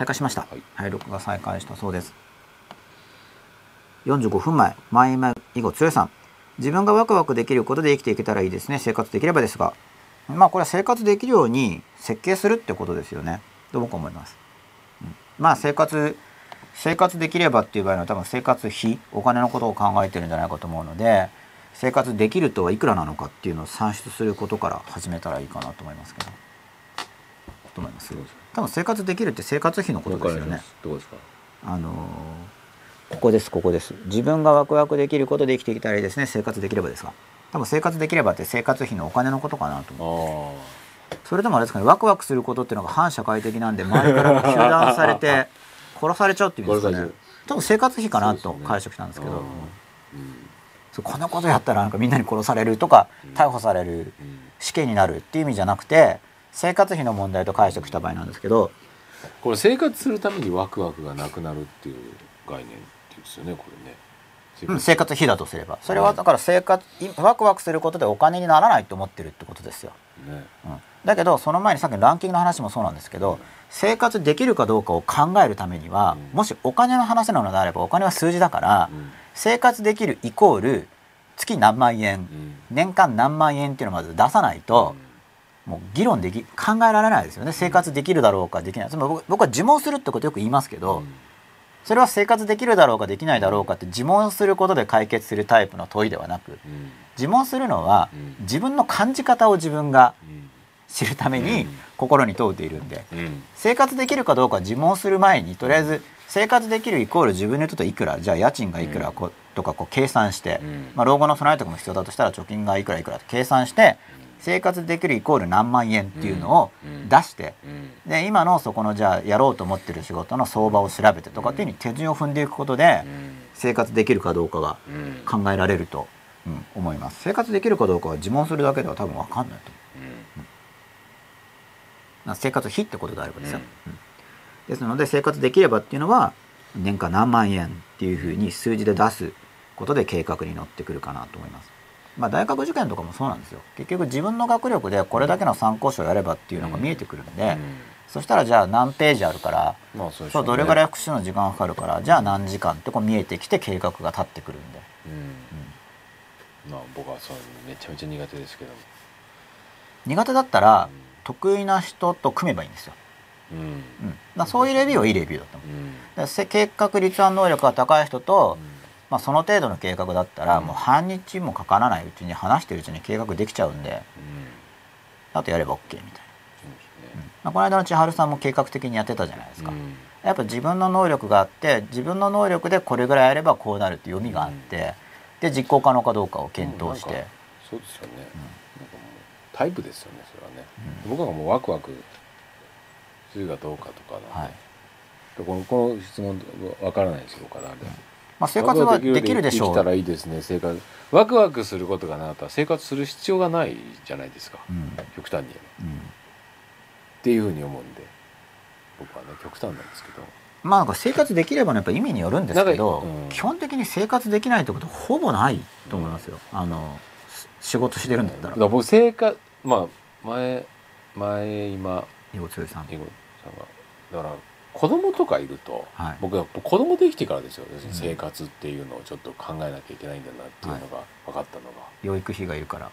再開しました。はい。はい、録画再開したそうです。45分前前今以後剛さん。自分がワクワクできることで生きていけたらいいですね。生活できればですが。まあこれは生活できるように設計するってことですよね。と僕は思います、うん。まあ生活生活できればっていう場合は多分生活費お金のことを考えてるんじゃないかと思うので生活できるとはいくらなのかっていうのを算出することから始めたらいいかなと思いますけど。と思います？多分生活できるって生活費のことですよね。どこですか？あのーここですここです。自分がワクワクできることで生きていけたらいいですね。生活できればですが。多分生活できればって生活費のお金のことかなと思それともあれですかね。ワクワクすることっていうのが反社会的なんで周りから糾弾されて 殺されちゃうっていうんですかね。多分生活費かなと解釈したんですけど。あうん。そうこんなことやったらなんかみんなに殺されるとかうん。逮捕されるうん。死刑になるっていう意味じゃなくて生活費の問題と解釈した場合なんですけどこれ生活するためにワクワクがなくなるっていう概念ですよねこれね。うん生活費だとすれば。それはだから生活いワクワクすることでお金にならないと思ってるってことですよ。ね。うん。だけどその前にさっきのランキングの話もそうなんですけど生活できるかどうかを考えるためにはうん。もしお金の話なのであればお金は数字だからうん。生活できるイコール月何万円うん。年間何万円っていうのをまず出さないともう議論でき考えられないですよね。生活できるだろうかできない。つまり僕僕は自問するってことよく言いますけど、うん。それは生活できるだろうかできないだろうかって自問することで解決するタイプの問いではなくうん。自問するのはうん。自分の感じ方を自分がうん。知るためにうん。心に問うているんでうん。生活できるかどうか自問する前にとりあえず生活できるイコール自分でとっていくらじゃあ家賃がいくらとかこう計算して、うん。まあ、老後の備えとかも必要だとしたら貯金がいくらいくらと計算して生活できるイコール何万円っていうのをうん。出してうん。で今のそこのじゃあやろうと思ってる仕事の相場を調べてとかっていうふうに手順を踏んでいくことでうん。生活できるかどうかがうん。考えられると、うん思います。生活できるかどうかは自問するだけでは多分分かんないと思う。まあ生活費ってことであればですよ、うん。ですので生活できればっていうのは年間何万円っていうふうに数字で出すことで計画に乗ってくるかなと思います。まあ大学受験とかもそうなんですよ。結局自分の学力でこれだけの参考書をやればっていうのが見えてくるんで、うん。そしたらじゃあ何ページあるからまあそうでしょそうどれぐらい復習の時間がかかるからじゃあ何時間ってこう見えてきて計画が立ってくるんで、うん。まあ僕はそういうのめちゃめちゃ苦手ですけども。苦手だったら得意な人と組めばいいんですよ、うん。うん、そういうレビューはいいレビューだと思う。うん。計画立案能力が高い人と、まあ、その程度の計画だったら、うん。もう半日もかからないうちに話してるうちに計画できちゃうんでうん。あとやれば OK みたいな、まあ、この間の千春さんも計画的にやってたじゃないですか、うん。やっぱ自分の能力があって自分の能力でこれぐらいやればこうなるって読みがあって、で実行可能かどうかを検討して、そうですよね、タイプですよね。それはね、僕はもうワクワクするかどうかとかはいこのこの質問わからないですよ岡田で、まあ、生活はできるでしょう。生きたらいいですね生活。ワクワクすることがなかったら生活する必要がないじゃないですか、うん。極端にうん。っていうふうに思うんで。僕はね極端なんですけど。まあなんか生活できればのやっぱ意味によるんですけど、うん。基本的に生活できないってことほぼないと思いますよ、あのし仕事してるんだったら。だから僕生活まあ前前今囲碁強いさんさんが。だから子供とかいると、はい。僕は子供できてからですよ、ん。生活っていうのをちょっと考えなきゃいけないんだなっていうのが分かったのが、養育費がいるから。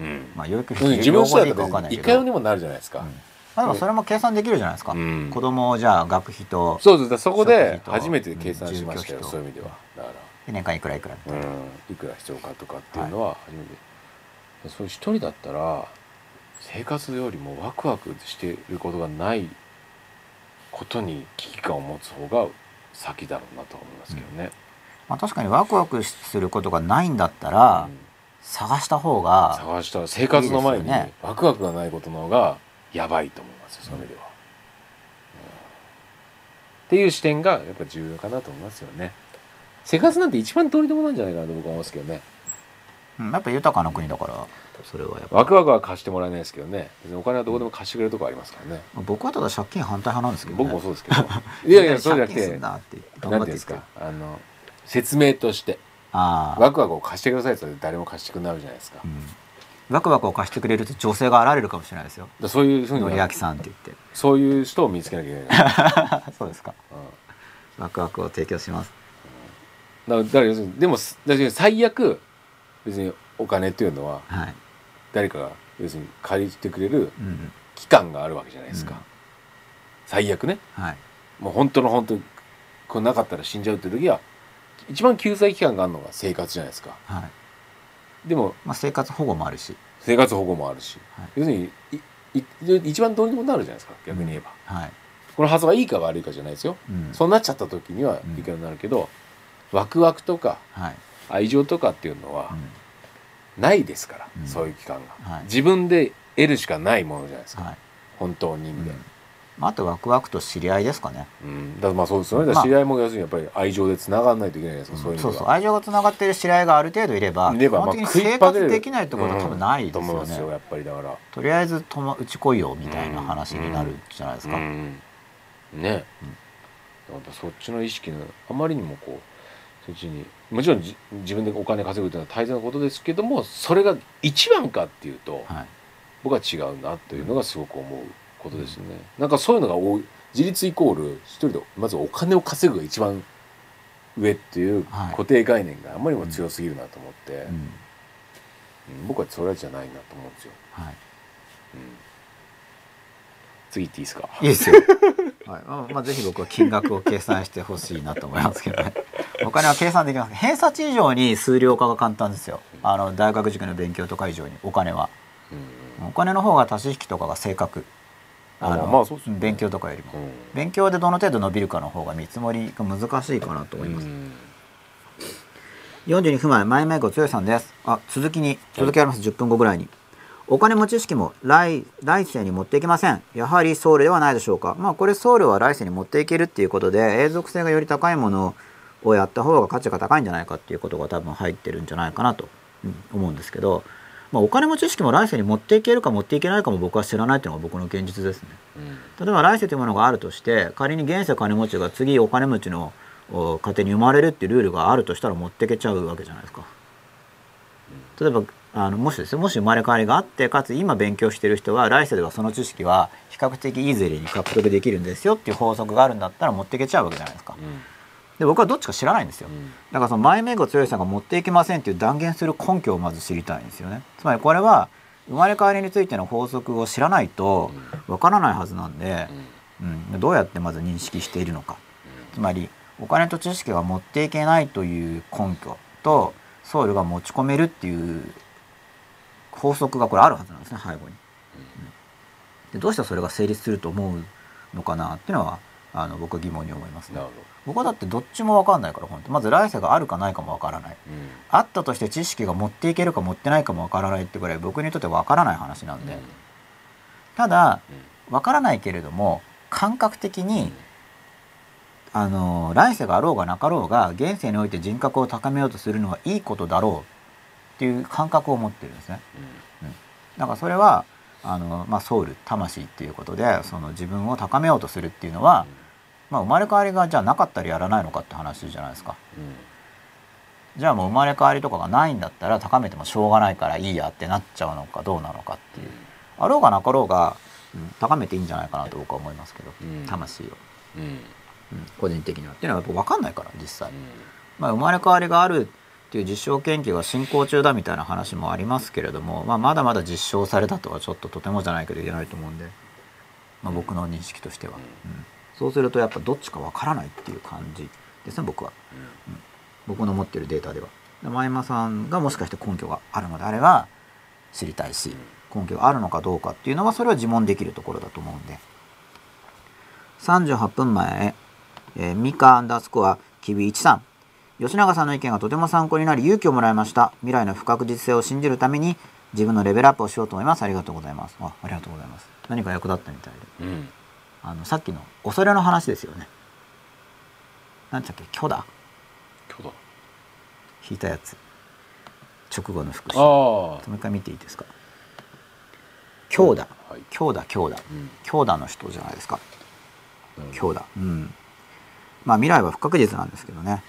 うん。まあ養育うん。費自分次第用語でいいかだといけど。いかようにもなるじゃないですか、うん。まあでもそれも計算できるじゃないですか、うん。子供をじゃあ学費とそうです。そこで初めて計算しましたよ、うんそういう意味では。だかで年間いくらいくらみたら、いな、うん、いくら必要かとかっていうのは初めて、そう一人だったら生活よりもワクワクしていることがないことに危機感を持つ方が先だろうなと思いますけどね。まあ、確かにワクワクすることがないんだったら、うん。探した方が探した生活の前にワクワクがないことの方がやばいと思いますよそういう意味では、うん。っていう視点がやっぱ重要かなと思いますよね。生活なんて一番どうにでもなんじゃないかなと僕は思いますけどね。うん。やっぱ豊かな国だからそれはやっぱ。ワクワクは貸してもらえないですけどね。お金はどこでも貸してくれるとこありますからね。僕はただ借金反対派なんですけど、ね、僕もそうですけど。いやいやそうじゃなくて何ていうんですかあの説明として。ああ。ワクワクを貸してくださいって誰も貸してくれないじゃないですか。うん。ワクワクを貸してくれると女性が現れるかもしれないですよ。だそういうふうにのりあきさんって言っそういう人を見つけなきゃいけない、て そうですか。うん。ワクワクを提供します。だからだから要するにでも最悪別にお金っていうのははい、誰かが要するに借りてくれるうん期間があるわけじゃないですか、うん最悪ね。はい。もう本当の本当これなかったら死んじゃうっていう時は一番救済期間があるのが生活じゃないですか。はい。でもまあ、生活保護もあるし、生活保護もあるし、はい。要するにいい一番どうにでもなるじゃないですか。逆に言えば、はい。この発想がいいか悪いかじゃないですよ、うん。そうなっちゃった時にはうんいくらになるけど、ワクワクとかはい。愛情とかっていうのはうんないですから、うん。そういう期間が、はい。自分で得るしかないものじゃないですか、はい。本当に意味で、うん。まあ、あとワクワクと知り合いですかね。うん。だまあそうですよね、だまあ知り合いも要するにやっぱり愛情でつながらないといけないですか、そういうそうそう愛情がつながっている知り合いがある程度いれば基本的に生活できないってことは多分ないですと思いよね、ますよやっぱりだから。とりあえずともうち来いよみたいな話になるじゃないですか、うん。ね、やっぱそっちの意識のあまりにもこうそっちにもちろんじ自分でお金稼ぐというのは大切なことですけどもそれが一番かっていうとはい。僕は違うなというのがすごく思うことですね、なんかそういうのが多い自立イコール一人でまずお金を稼ぐが一番上っていうはい。固定概念があまりにも強すぎるなと思って、うん。うん。僕はそれじゃないなと思うんですよ、はい。うん。次行っていいですか？いいですよ。はい、まあ、まあ、ぜひ僕は金額を計算してほしいなと思いますけどね。お金は計算できます。偏差値以上に数量化が簡単ですよ。あの大学受験の勉強とか以上にお金は。うんお金の方が足し引きとかが正確。あのまあそうですね勉強とかよりも。うん勉強でどの程度伸びるかの方が見積もりが難しいかなと思います。うん42分前、前々ご強いさんです。あ、続きに、続きあります。10分後ぐらいに。お金も知識も来来世に持っていけません。やはり僧侶ではないでしょうか。まあこれ僧侶は来世に持っていけるっていうことで永続性がより高いものをやった方が価値が高いんじゃないかっていうことが多分入ってるんじゃないかなと、うん思うんですけど、まあ、お金も知識も来世に持っていけるか持っていけないかも僕は知らないっていうのが僕の現実ですね。うん例えば来世というものがあるとして仮に現世金持ちが次お金持ちのお家庭に生まれるっていうルールがあるとしたら持ってけちゃうわけじゃないですか。例えばあのもしですよもし生まれ変わりがあってかつ今勉強してる人は来世ではその知識は比較的イーゼリーに獲得できるんですよっていう法則があるんだったら持ってけちゃうわけじゃないですか。で僕はどっちか知らないんですよ。だからその前名語強いさんが持っていけませんっていう断言する根拠をまず知りたいんですよね。つまりこれは生まれ変わりについての法則を知らないとわからないはずなんで、うん、どうやってまず認識しているのか。つまりお金と知識が持っていけないという根拠とソウルが持ち込めるっていう法則がこれあるはずなんですね背後に。うん。でどうしてそれが成立すると思うのかなっていうのはあの僕は疑問に思いますね。僕はだってどっちも分かんないから本当。まず来世があるかないかも分からない。どあったとして知識が持っていけるか持ってないかも分からないってぐらい僕にとって分からない話なんで、ただ分からないけれども感覚的にあの来世があろうがなかろうが現世において人格を高めようとするのはいいことだろうっていう感覚を持ってるんですね。だからそれはあの、まあ、ソウル魂っていうことでその自分を高めようとするっていうのは、まあ、生まれ変わりがじゃあなかったらやらないのかって話じゃないですか。じゃあもう生まれ変わりとかがないんだったら高めてもしょうがないからいいやってなっちゃうのかどうなのかっていう。あろうがなかろうが、うん高めていいんじゃないかなと僕は思いますけど、うん。魂を、うん。うん。個人的には。っていうのはやっぱ分かんないから実際、まあ、生まれ変わりがあるっていう実証研究が進行中だみたいな話もありますけれども、まあ、まだまだ実証されたとはちょっととてもじゃないけど言えないと思うんで、まあ、僕の認識としては、うんそうするとやっぱどっちか分からないっていう感じですね僕は。僕の持ってるデータでは。で前山さんがもしかして根拠があるのであれば知りたいし根拠があるのかどうかっていうのはそれは自問できるところだと思うんで。38分前、えーミカアンダースコアキビ1さん。吉永さんの意見がとても参考になり勇気をもらいました。未来の不確実性を信じるために自分のレベルアップをしようと思います。ありがとうございます。あありがとうございます。何か役立ったみたいで。うんあのさっきの恐れの話ですよね。何だっけ？虚だ。今日だ。引いたやつ。直後の復習もう一回見ていいですか？強打はい。強打強打うん。強打の人じゃないですか。強打うん。まあ未来は不確実なんですけどね。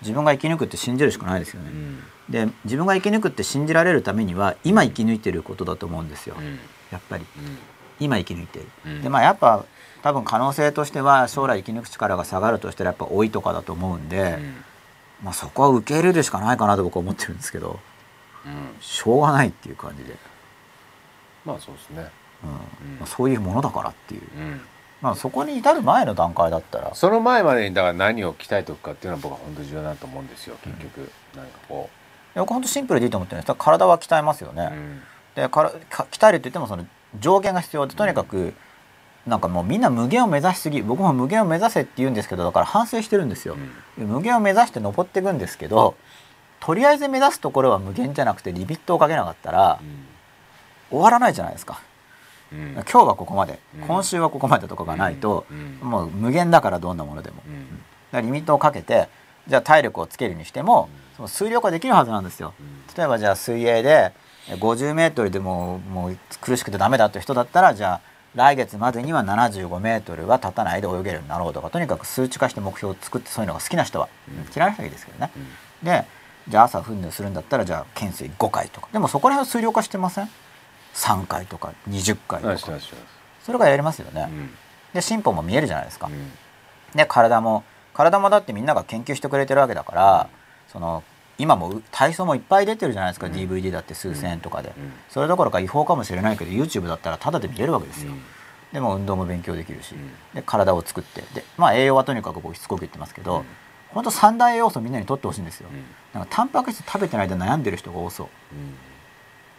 自分が生き抜くって信じるしかないですよね。うん。で自分が生き抜くって信じられるためには今生き抜いてることだと思うんですよ、うん。やっぱり。うん。今生き抜いてる。うん。でまあやっぱ多分可能性としては将来生き抜く力が下がるとしたらやっぱ老いとかだと思うんで、うん。まあ、そこは受け入れるしかないかなと僕は思ってるんですけどうんしょうがないっていう感じで、まあそうですね。うん。うん。まあ、そういうものだからっていう、うん。まあ、そこに至る前の段階だったら。その前までにだから何を鍛えておくかっていうのは僕は本当重要だと思うんですよ結局。なんかこ僕本当シンプルでいいと思ってるんです体は鍛えますよう、ね、うん。でからか鍛えるって言ってもその上限が必要でとにかくなんかもうみんな無限を目指しすぎ僕も無限を目指せって言うんですけどだから反省してるんですよ、無限を目指して登っていくんですけどとりあえず目指すところは無限じゃなくてリミットをかけなかったら終わらないじゃないですか。うん。今日はここまで、うん。今週はここまでとかがないと、うん。もう無限だからどんなものでも、うん。だからリミットをかけてじゃあ体力をつけるにしても、その数量化できるはずなんですよ。例えばじゃあ水泳で50メートルでももう苦しくてダメだって人だったらじゃあ来月までには75メートルは立たないで泳げるようになろうとかとにかく数値化して目標を作ってそういうのが好きな人は、うん。嫌いな人はいいですけどね、うん。でじゃあ朝訓練するんだったらじゃあ懸垂5回とか。でもそこら辺は数量化してません？3回とか20回うんとかそれがやりますよね、うん。で進歩も見えるじゃないですか、うん。で体も体もだってみんなが研究してくれてるわけだから、その今もう体操もいっぱい出てるじゃないですか、うん。DVD だって数千円とかで、うん。それどころか違法かもしれないけど YouTube だったらタダで見れるわけですよ、うん。でも運動も勉強できるし、うん。で体を作って。でまあ栄養はとにかくこうしつこく言ってますけど、うん。本当三大栄養素みんなにとってほしいんですよ、うん。なんかタンパク質食べてないで悩んでる人が多そう。うん。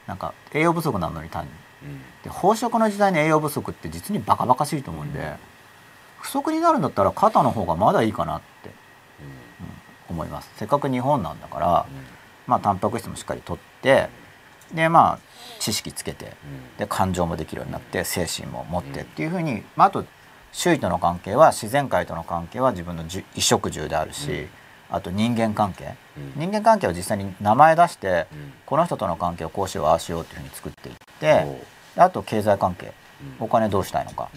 なんか栄養不足なのに単に。うん。で飽食の時代に栄養不足って実にバカバカしいと思うんで、うん。不足になるんだったら肩の方がまだいいかなって。うん思います。せっかく日本なんだから、うん。まあタンパク質もしっかりとってでまあ知識つけてうん。で感情もできるようになって精神も持ってっていうふうに、まあ、あと周囲との関係は自然界との関係は自分の衣食住であるし、うん。あと人間関係。うん。人間関係を実際に名前出して、うん。この人との関係をこうしようああしようっていうふうに作っていってあと経済関係。うん。お金どうしたいのか。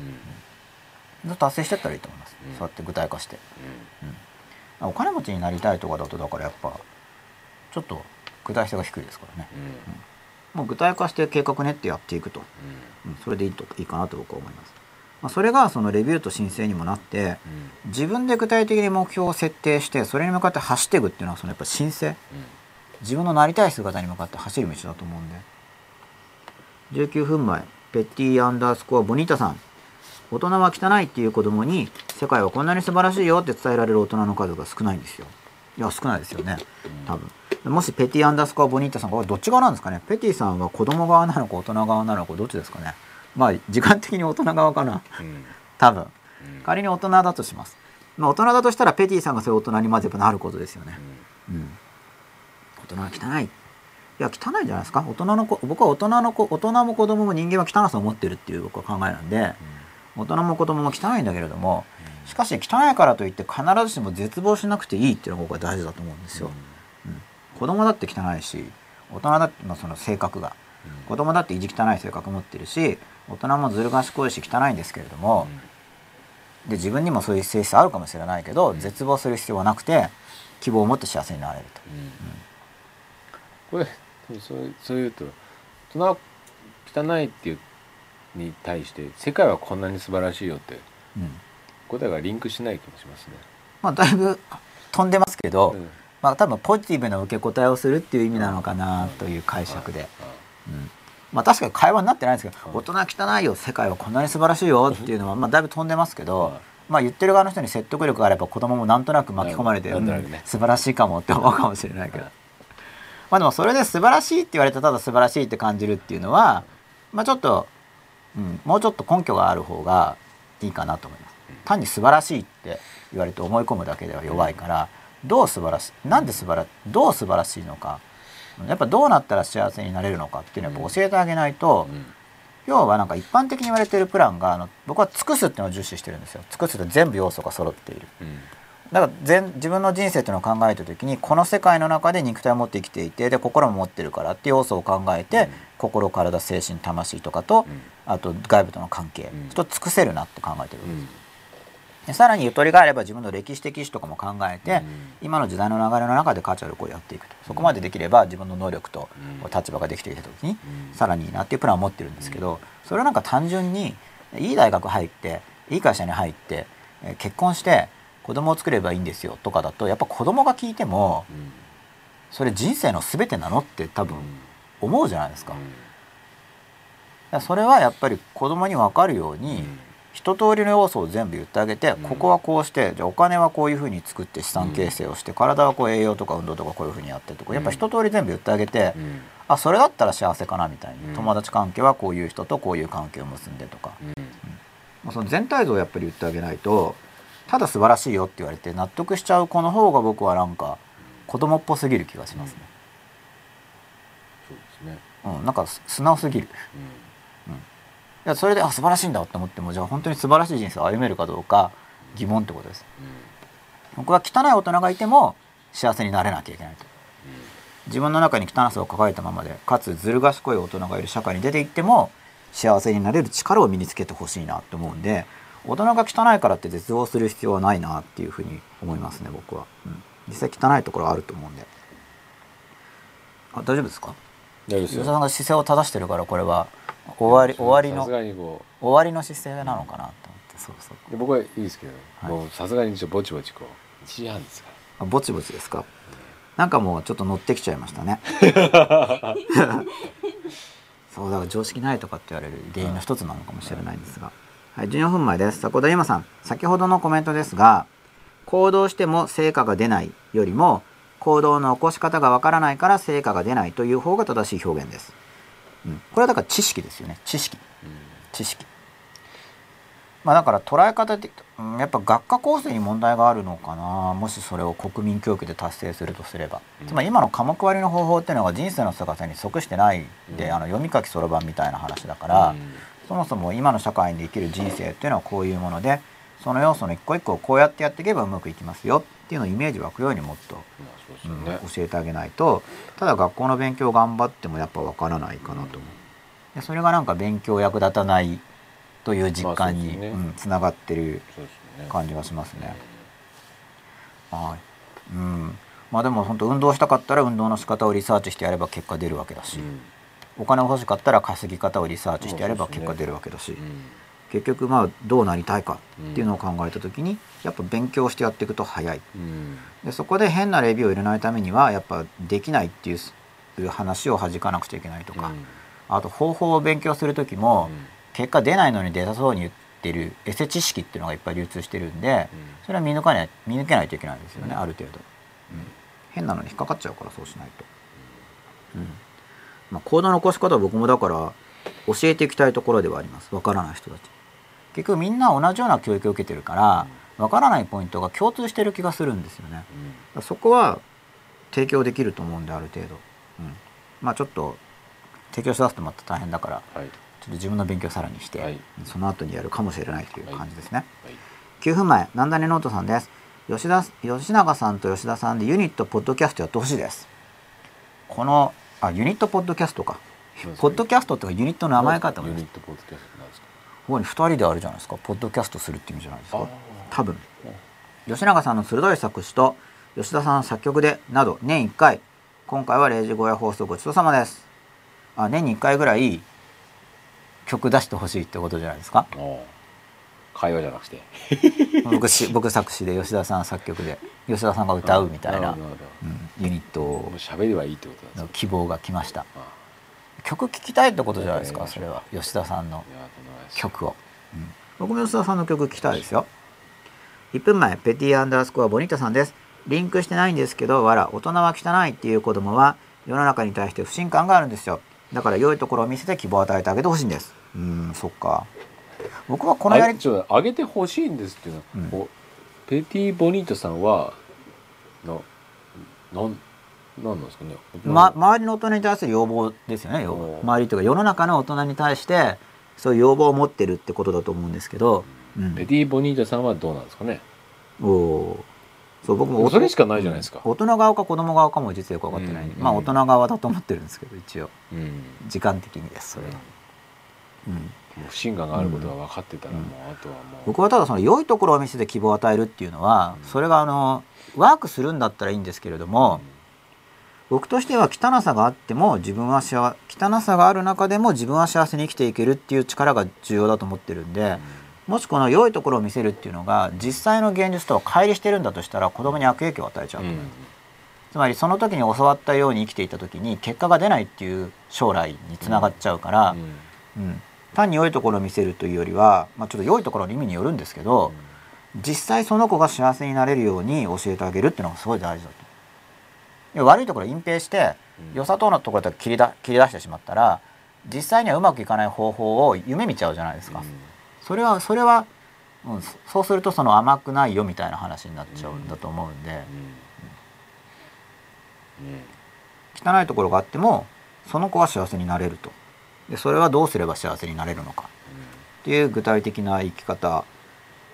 うん。達成してったらいいと思います、うん。そうやって具体化して。うんお金持ちになりたいとかだとだからやっぱちょっと具体性が低いですからね。うん。もう具体化して計画練ってやっていくと、うん。うん。それでいいといいかなと僕は思います、まあ、それがそのレビューと申請にもなってうん。自分で具体的に目標を設定してそれに向かって走っていくっていうのはそのやっぱ申請。自分のなりたい姿に向かって走る道だと思うんで。19分前ペッティアンダースコアボニータさん大人は汚いっていう子供に世界はこんなに素晴らしいよって伝えられる大人の数が少ないんですよ。いや少ないですよね。多分。もしペティアンダースコアボニータさんこれどっち側なんですかね？ペティさんは子供側なのか大人側なのかどっちですかね？まあ時間的に大人側かな。うん。多分。うん。仮に大人だとします、まあ、大人だとしたらペティさんがそういう大人にまずやっぱなることですよね。うん、大人は汚い。いや汚いんじゃないですか？大人の子僕は大人の子大人も子供も人間は汚さを持ってるっていう僕は考えなんで大人も子供も汚いんだけれどもしかし汚いからといって必ずしも絶望しなくていいっていうのが大事だと思うんですよ、うん、子供だって汚いし大人だって、まあ、その性格が。子供だって意地汚い性格持ってるし大人もずる賢いし汚いんですけれども、で自分にもそういう性質あるかもしれないけど、うん。絶望する必要はなくて希望を持って幸せになれると。これそうそういうと大人は汚いっていうに対して世界はこんなに素晴らしいよって。うん。答えがリンクしない気もしますね。まあ、だいぶ飛んでますけど、うん。まあ、多分ポジティブな受け答えをするっていう意味なのかなという解釈で、うん。まあ、確かに会話になってないんですけど「うん。大人は汚いよ世界はこんなに素晴らしいよ」っていうのは、まあ、だいぶ飛んでますけど、うんまあ、言ってる側の人に説得力があれば子供もなんとなく巻き込まれて、うん。素晴らしいかもって思うかもしれないけど、まあでもそれで素晴らしいって言われてただ素晴らしいって感じるっていうのは、まあ、ちょっと、うん、もうちょっと根拠がある方がいいかなと思います。単に素晴らしいって言われて思い込むだけでは弱いから、どう素晴らしいなんで素晴らどう素晴らしいのか。やっぱどうなったら幸せになれるのかっていうのを教えてあげないと、うん。要はなんか一般的に言われてるプランがあの僕は尽くすっていうのを重視してるんですよ。尽くすって全部要素が揃っている。うん。だから全自分の人生っていうのを考えた時にこの世界の中で肉体を持って生きていてで心も持ってるからっていう要素を考えて、うん。心体精神魂とかと、うんあと外部との関係、う尽くせるなって考えてる、うん。でさらにゆとりがあれば自分の歴史的意思とかも考えて、うん。今の時代の流れの中でカーチャルをやっていくと。そこまでできれば自分の能力とうん。立場ができてきた時にうん。さらにいいなっていうプランを持ってるんですけどそれはなんか単純にいい大学入っていい会社に入ってえー結婚して子供を作ればいいんですよとかだとやっぱ子供が聞いてもうん。それ人生の全てなのって多分思うじゃないですか。それはやっぱり子供に分かるように、一通りの要素を全部言ってあげて、うん。ここはこうしてじゃあお金はこういうふうに作って資産形成をして、体はこう栄養とか運動とかこういうふうにやってとかやっぱ一通り全部言ってあげて、うん。あそれだったら幸せかなみたいに、うん。友達関係はこういう人とこういう関係を結んでとか、うん。まあその全体像をやっぱり言ってあげないとただ素晴らしいよって言われて納得しちゃう子の方が僕はなんか子供っぽすぎる気がしますね。そうですね。うん、なんかす素直すぎる。ういやそれであ素晴らしいんだって思ってもじゃあ本当に素晴らしい人生を歩めるかどうか疑問ってことです。ん。僕は汚い大人がいても幸せになれなきゃいけないと。自分の中に汚さを抱えたままでかつずる賢い大人がいる社会に出ていっても幸せになれる力を身につけてほしいなと思うんで大人が汚いからって絶望する必要はないなっていうふうに思いますね僕は、うん、実際汚いところはあると思うんで。あ大丈夫ですか？大丈夫ですよ。吉田さんが姿勢を正してるからこれは終わり終わりの。終わりの姿勢なのかなと思ってそうそう。僕はいいですけど、はい。もうさすがにちょっとぼちぼちこう1時半ですかあぼちぼちですか？なんかもうちょっと乗ってきちゃいましたね。そうだから常識ないとかって言われる原因の一つなのかもしれないんですが。はい14分前です。迫田由真さん。先ほどのコメントですが行動しても成果が出ないよりも行動の起こし方がわからないから成果が出ないという方が正しい表現です、うん、これはだから知識ですよね。知識。うん知識。まあだから捉え方で、うんやっぱ学科構成に問題があるのかな。もしそれを国民教育で達成するとすれば、うん。つまり今の科目割りの方法っていうのが人生の姿に即してないで、うん。あの読み書きそろばんみたいな話だから、うん。そもそも今の社会に生きる人生っていうのはこういうものでその要素の一個一個をこうやってやっていけばうまくいきますよっていうのをイメージ湧くようにもっと、まあそうん教えてあげないとただ学校の勉強頑張ってもやっぱわからないかなと思う。でそれがなんか勉強役立たないという実感に、まあねうん、つながってる感じがしますね。はい。うん。まあでも本当運動したかったら運動の仕方をリサーチしてやれば結果出るわけだし、うんお金欲しかったら稼ぎ方をリサーチしてやれば結果出るわけだし、うん結局まあどうなりたいかっていうのを考えた時にやっぱ勉強してやっていくと早い。うん。でそこで変なレビューを入れないためにはやっぱできないっていう話を弾かなくちゃいけないとか、うん。あと方法を勉強する時も、うん。結果出ないのに出たそうに言ってるエセ知識っていうのがいっぱい流通してるんで、うん。それは見抜かない見抜けないといけないですよね、うん。ある程度、うん。変なのに引っかかっちゃうからそうしないと、うん。まあ、行動の起こし方は僕もだから教えていきたいところではあります。わからない人たち結局みんな同じような教育を受けてるからわからないポイントが共通してる気がするんですよね。だからそこは提供できると思うんである程度、うん、まあちょっと提供しだすとまた大変だからうんはい。ちょっと自分の勉強さらにして、はい。その後にやるかもしれないという感じですね、はい。9分前南谷ノートさんです。吉田吉永さんと吉田さんでユニットポッドキャストやってほしいです。このあユニットポッドキャストか。ポッドキャストっていうかユニットの名前かと思いユますここに2人であるじゃないですか。ポッドキャストするって意味じゃないですか。あ多分。吉永さんの鋭い作詞と吉田さんの作曲でなど年1回今回は0時小屋放送ごちそうさまです。あ年に1回ぐらい曲出してほしいってことじゃないですか。ああ会話じゃなくて。僕し僕作詞で吉田さん作曲で吉田さんが歌うみたいなうんユニットどもう喋りはいいってこと希望が来ました。あ曲聴きたいってことじゃないですかええそれは。吉田さんの曲を、うん。僕も吉田さんの曲聴きたいですよ。1分前ペティアンダースコアボニータさんです。リンクしてないんですけどわら大人は汚いっていう子供は世の中に対して不信感があるんですよ。だから良いところを見せて希望を与えてあげてほしいんです。うーんそっか。僕はこのやりちょっと上げてほしいんですっていうの。は、うん。ペティ・ボニートさんはななんなんなんですかね、ま、周りの大人に対する要望ですよね要お望う周りというか世の中の大人に対してそういう要望を持ってるってことだと思うんですけど、うん。ペティ・ボニートさんはどうなんですかね。おおそう僕もそれしかないじゃないですか。大人側か子供側かも実はよく分かってないうん。まあ大人側だと思ってるんですけど一応。うん。時間的にですそれは、うん。もう不信感があることが分かってたらもう、あとはもう。僕はただその良いところを見せて希望を与えるっていうのは、それがあのワークするんだったらいいんですけれども、僕としては汚さがあっても自分は幸汚さがある中でも自分は幸せに生きていけるっていう力が重要だと思ってるんで、もしこの良いところを見せるっていうのが実際の現実とは乖離してるんだとしたら子供に悪影響を与えちゃうと思います、つまりその時に教わったように生きていた時に結果が出ないっていう将来につながっちゃうから、うん。単に良いところを見せるというよりは、まあ、ちょっと良いところの意味によるんですけど、実際その子が幸せになれるように教えてあげるっていうのがすごい大事だと。悪いところを隠蔽して良さそうなところだけ切りだ切り出してしまったら実際にはうまくいかない方法を夢見ちゃうじゃないですか。それはそれは、うん、そそうするとその甘くないよみたいな話になっちゃうんだと思うんで、汚いところがあってもその子は幸せになれると。でそれはどうすれば幸せになれるのか。っていう具体的な生き方、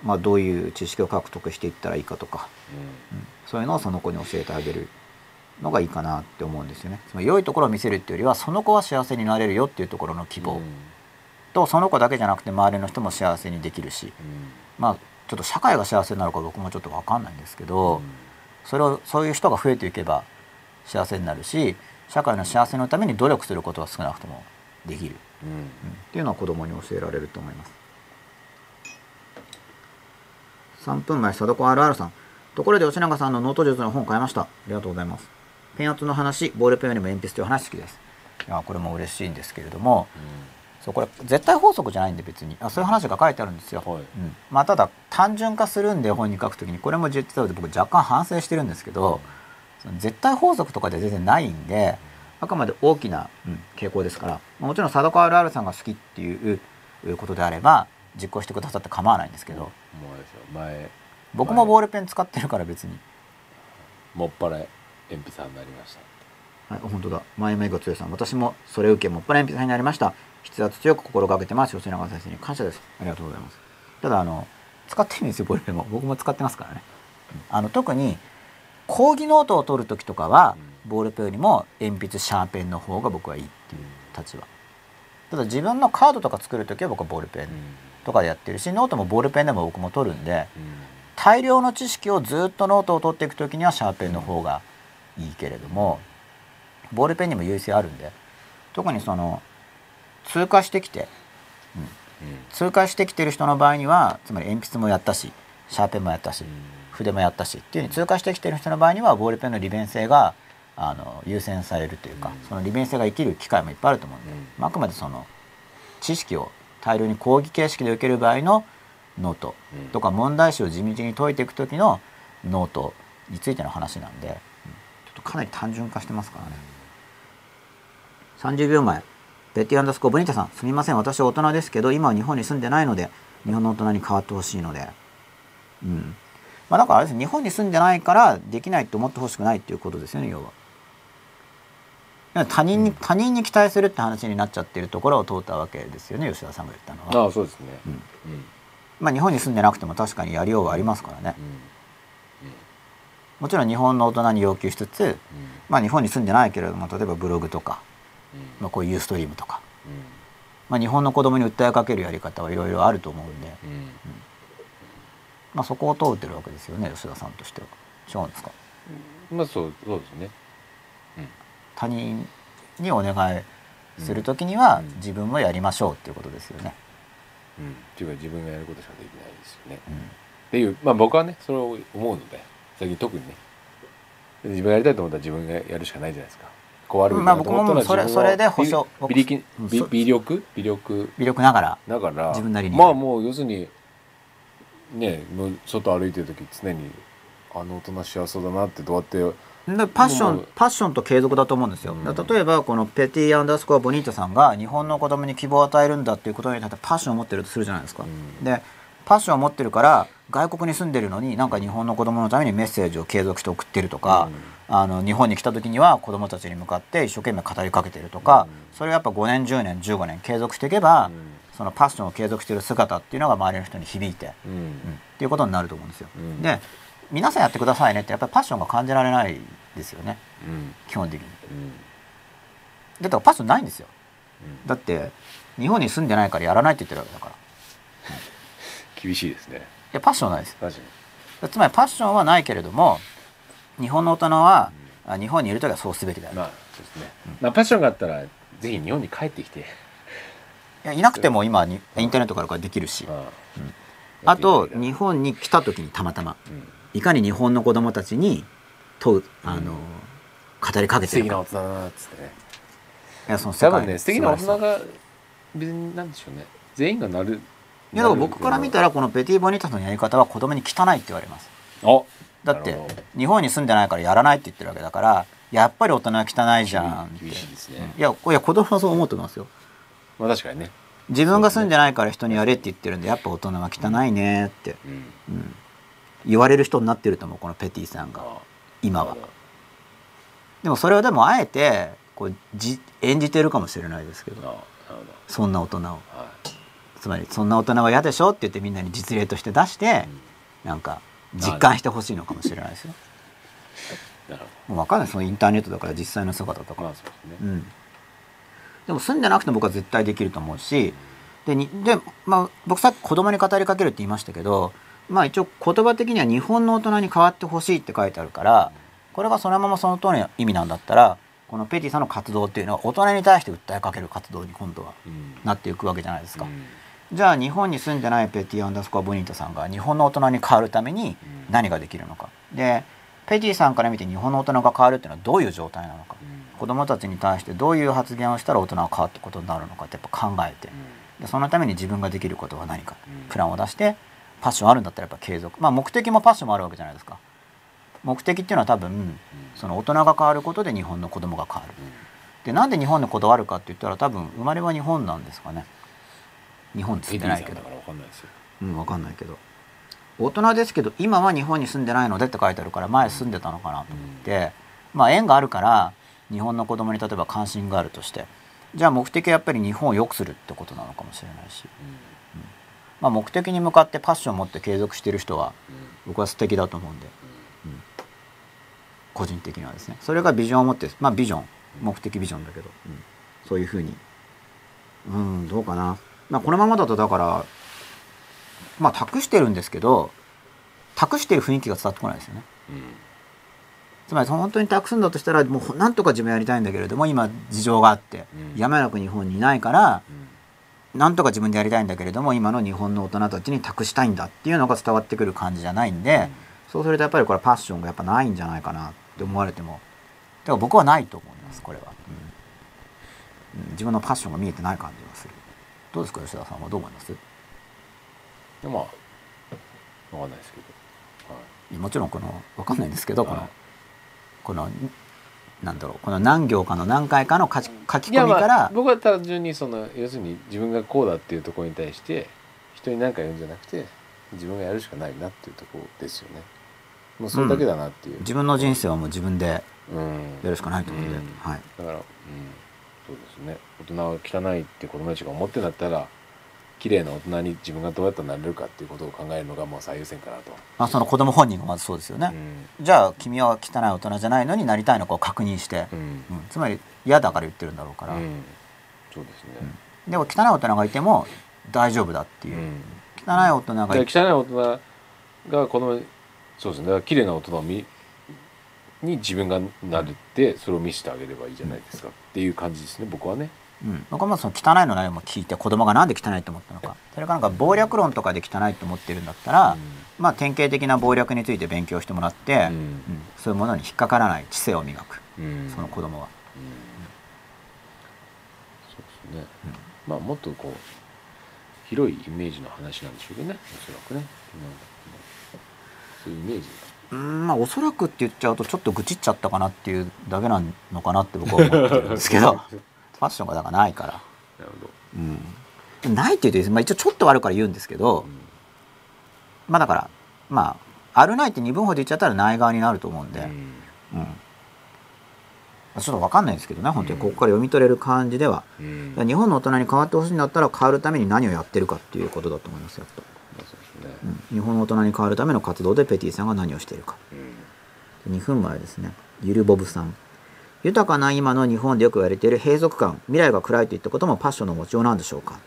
まあ、どういう知識を獲得していったらいいかとか、うん。そういうのをその子に教えてあげるのがいいかなって思うんですよね。つまり良いところを見せるっていうよりはその子は幸せになれるよっていうところの希望。とその子だけじゃなくて周りの人も幸せにできるしまあちょっと社会が幸せになるか僕もちょっと分かんないんですけど、それをそういう人が増えていけば幸せになるし社会の幸せのために努力することは少なくともできる、うん。っていうのは子供に教えられると思います。3分前貞子 RR さん。ところで吉永さんのノート術の本買いました。ありがとうございますペン圧の話ボールペンよりも鉛筆という話好きです。いやこれも嬉しいんですけれども、そうこれ絶対法則じゃないんで別に。あそういう話が書いてあるんですよ、はい。うん。まあ、ただ単純化するんで本に書くときにこれも実は僕若干反省してるんですけど、その絶対法則とかで全然ないんであくまで大きな、うん傾向ですからもちろん貞子 RR さんが好きっていういうことであれば実行してくださって構わないんですけど僕もボールペン使ってるから別に、もっぱら鉛筆派になりました。はい、本当だ。前目が強さん私もそれを受けもっぱら鉛筆派になりました。筆圧強く心がけてます。吉永先生に感謝です。ありがとうございます。ただあの使ってるんですよボールペンも僕も使ってますからね。うん。あの特に講義ノートを取る時とかはボールペンよりも鉛筆シャーペンの方が僕はいいっていう立場。ただ自分のカードとか作る時は僕はボールペンとかでやってるしノートもボールペンでも僕も取るんで大量の知識をずっとノートを取っていく時にはシャーペンの方がいいけれどもボールペンにも優位性あるんで特にその通過してきて通過してきてる人の場合にはつまり鉛筆もやったしシャーペンもやったし筆もやったしっていうふうに通過してきてる人の場合にはボールペンの利便性があの優先されるというか、その利便性が生きる機会もいっぱいあると思うんで、まあ、あくまでその知識を大量に講義形式で受ける場合のノートとか問題集を地道に解いていく時のノートについての話なんで、かなり単純化してますからね。30秒前。 Betty underscore Bonita さん。すみません。私は大人ですけど今は日本に住んでないので日本の大人に変わってほしいので。うん。まあだからあれです日本に住んでないからできないと思ってほしくないっていうことですよね要は。他人に、他人に期待するって話になっちゃってるところを通ったわけですよね吉田さんが言ったのは。ああそうですね。うん。うん。まあ日本に住んでなくても確かにやりようはありますからね。もちろん日本の大人に要求しつつ、まあ日本に住んでないけれども例えばブログとか、まあ、こういうユーストリームとか、まあ、日本の子供に訴えかけるやり方はいろいろあると思うんで、まあ、そこを通ってるわけですよね吉田さんとしては。違うんですか？まあそうそうですね。他人にお願いする時にはうん。自分もやりましょうっていうことですよね。うん。っていうか自分がやることしかできないですよね。うん。っていうまあ僕はねそれを思うので最近特にね。自分がやりたいと思ったら自分がやるしかないじゃないですか。こうあるべきまあだと思ったら僕もそれそれで保証微微力微微力？微力？微力ながらだから。自分なりに。まあもう要するにねもう外歩いてる時常にあの大人幸せそうだなってどうやってでパッションパッションと継続だと思うんですよ、うん。例えばこのペティアンダースコアボニータさんが日本の子供に希望を与えるんだっていうことに対してパッションを持ってるとするじゃないですか、うん。でパッションを持ってるから外国に住んでるのになんか日本の子供のためにメッセージを継続して送ってるとか、あの日本に来た時には子供たちに向かって一生懸命語りかけてるとか、うん。それをやっぱ5年10年15年継続していけば、うん。そのパッションを継続している姿っていうのが周りの人に響いて、うん。うん。っていうことになると思うんですよ。うん。で皆さんやってくださいねってやっぱりパッションが感じられないですよね。うん。基本的に。うん。だからパッションないんですよ。うん。だって日本に住んでないからやらないって言ってるわけだから。い 厳しいですねやパッションはないです。つまりパッションはないけれども日本の大人は、あ日本にいる時はそうすべきだよ、まあそうですね、まあパッションがあったらぜひ日本に帰ってきて。いやいなくても今にインターネットからできるし。ああと日本に来た時にたまたまうん。いかに日本の子供たちにとあの、語りかけて素敵るかな大人だなっつってね。いやその多分ね素敵な大人が別になんでしょうね。全員がなるいや僕から見たらこのペティ・ボニータスのやり方は子供に汚いって言われます。おだって日本に住んでないからやらないって言ってるわけだからやっぱり大人は汚いじゃんって。厳しいですね。いやいや子供はそう思うと思いますよ。まあ確かにね。自分が住んでないから人にやれって言ってるんでやっぱ大人は汚いねって、うん。うん、言われる人になってると思うこのペティさんが。あ今は。でもそれをでもあえてこうじ演じてるかもしれないですけど。そんな大人を。どはいつまりそんな大人は嫌でしょって言ってみんなに実例として出してなんか実感してほしいのかもしれないですよ。もう分かんない。そのインターネットだから実際の姿とか。ですね。うん、でも住んでなくても僕は絶対できると思うしでにで、まあ、僕さっき子供に語りかけるって言いましたけど、まあ、一応言葉的には日本の大人に変わってほしいって書いてあるからこれがそのままその通りの意味なんだったらこのペティさんの活動っていうのは大人に対して訴えかける活動に今度はうん。なっていくわけじゃないですか。うんじゃあ日本に住んでないペティ・アンダースコア・ボニータさんが日本の大人に変わるためにうん。何ができるのか。でペティさんから見て日本の大人が変わるっていうのはどういう状態なのか。うん。子供たちに対してどういう発言をしたら大人が変わってことになるのかってやっぱ考えて。でそのために自分ができることは何か。うん。プランを出してパッションあるんだったらやっぱ継続。まあ目的もパッションもあるわけじゃないですか。目的っていうのは多分その大人が変わることで日本の子供が変わる。でなんで日本のこだわるかって言ったら多分生まれは日本なんですかね日本っつってないけど。うん分かんないけど。大人ですけど今は日本に住んでないのでって書いてあるから前住んでたのかなと思って、まあ縁があるから日本の子供に例えば関心があるとして。じゃあ目的はやっぱり日本を良くするってことなのかもしれないし、まあ、目的に向かってパッションを持って継続してる人は僕は素敵だと思うんで、うん。個人的にはですね。それがビジョンを持ってまあビジョン。目的ビジョンだけど、うん。そういうふうに。うんどうかな、まあ、このままだとだからまあ託してるんですけど託してる雰囲気が伝わってこないですよね。つまり本当に託すんだとしたらもうなんとか自分やりたいんだけれども今事情があって、うん。やむなく日本にいないからなんとか自分でやりたいんだけれども今の日本の大人たちに託したいんだっていうのが伝わってくる感じじゃないんで、そうするとやっぱりこれパッションがやっぱないんじゃないかなって思われても。だから僕はないと思いますこれは、うん。うん。自分のパッションが見えてない感じがするどうですか吉田さんはどう思います？でまあわかんないですけど。はい。もちろんこの分かんないんですけどこの、はい。このなんだろうこの何行かの何回かの書き書き込みから、あ僕は単純にその要するに自分がこうだっていうところに対して人に何か言うんじゃなくて自分がやるしかないなっていうところですよね。もうそれだけだなっていう、自分の人生はもう自分でうん。やるしかないと思うんで、うん。はい、だから、うん、そうですね。大人は汚いって子供たちが思ってんだったら綺麗な大人に自分がどうやったらなれるかっていうことを考えるのがもう最優先かなと、まあ、その子供本人がまずそうですよね、じゃあ君は汚い大人じゃないのになりたいのかを確認して、うん。うん。うんつまり嫌だから言ってるんだろうから、うん。そうですね、でも汚い大人がいても大丈夫だっていう。う、ん。汚い大人がいだから汚い大人が子供そうですね。だから綺麗な大人を見に自分がなるってそれを見せてあげればいいじゃないですかっていう感じですね僕はね。うん、僕はまずその汚いの内容も聞いて子供がなんで汚いと思ったのか。それからなんか謀略論とかで汚いと思ってるんだったら、まあ典型的な謀略について勉強してもらって、うん。うん。そういうものに引っかからない知性を磨く。うん。その子供は、そうですね、まあもっとこう広いイメージの話なんでしょうけどねおそらくね、うんそういうイメージうんまあおそらくって言っちゃうとちょっと愚痴っちゃったかなっていうだけなのかなって僕は思ってるんですけど ファッションがだからないから、なるほど、うん、ないって言うと、まあ、一応ちょっとはあるから言うんですけど、まあだからまああるないって二分法で言っちゃったらない側になると思うんで、うん。ちょっと分かんないですけどね本当に。ここから読み取れる感じでは、うん。日本の大人に変わってほしいんだったら変わるために何をやってるかっていうことだと思いますやっと、まあそうですねうん、日本の大人に変わるための活動でペティさんが何をしているか。うん。2分前ですね。ゆるボブさん。豊かな今の日本でよく言われている閉塞感。未来が暗いといったこともパッションの持ちようなんでしょうか。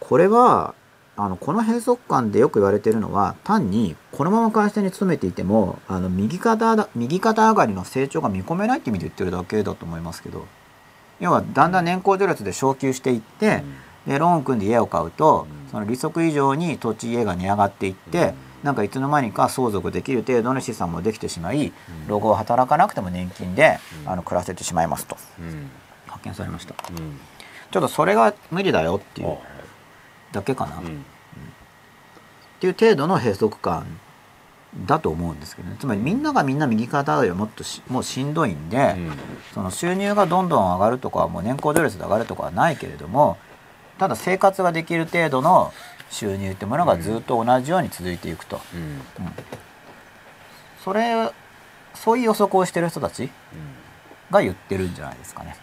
これはあのこの閉塞感でよく言われているのは単にこのまま会社に勤めていてもあの右肩だ右肩上がりの成長が見込めないって意味で言ってるだけだと思いますけど。要はだんだん年功序列で昇給していって、でローンを組んで家を買うと、うんその利息以上に土地家が値上がっていって、なんかいつの間にか相続できる程度の資産もできてしまい、老後は働かなくても年金で、うん。あの暮らせてしまいますと。うん。発見されました。うん。ちょっとそれが無理だよっていうあだけかな、っうん。ていう程度の閉塞感だと思うんですけどね。つまりみんながみんな右肩上がりはもっとしもうしんどいんで、うん。その収入がどんどん上がるとかはもう年功序列で上がるとかはないけれどもただ生活ができる程度の収入ってものがずっと同じように続いていくと、うん。うん。それそういう予測をしてる人たちが言ってるんじゃないですかね。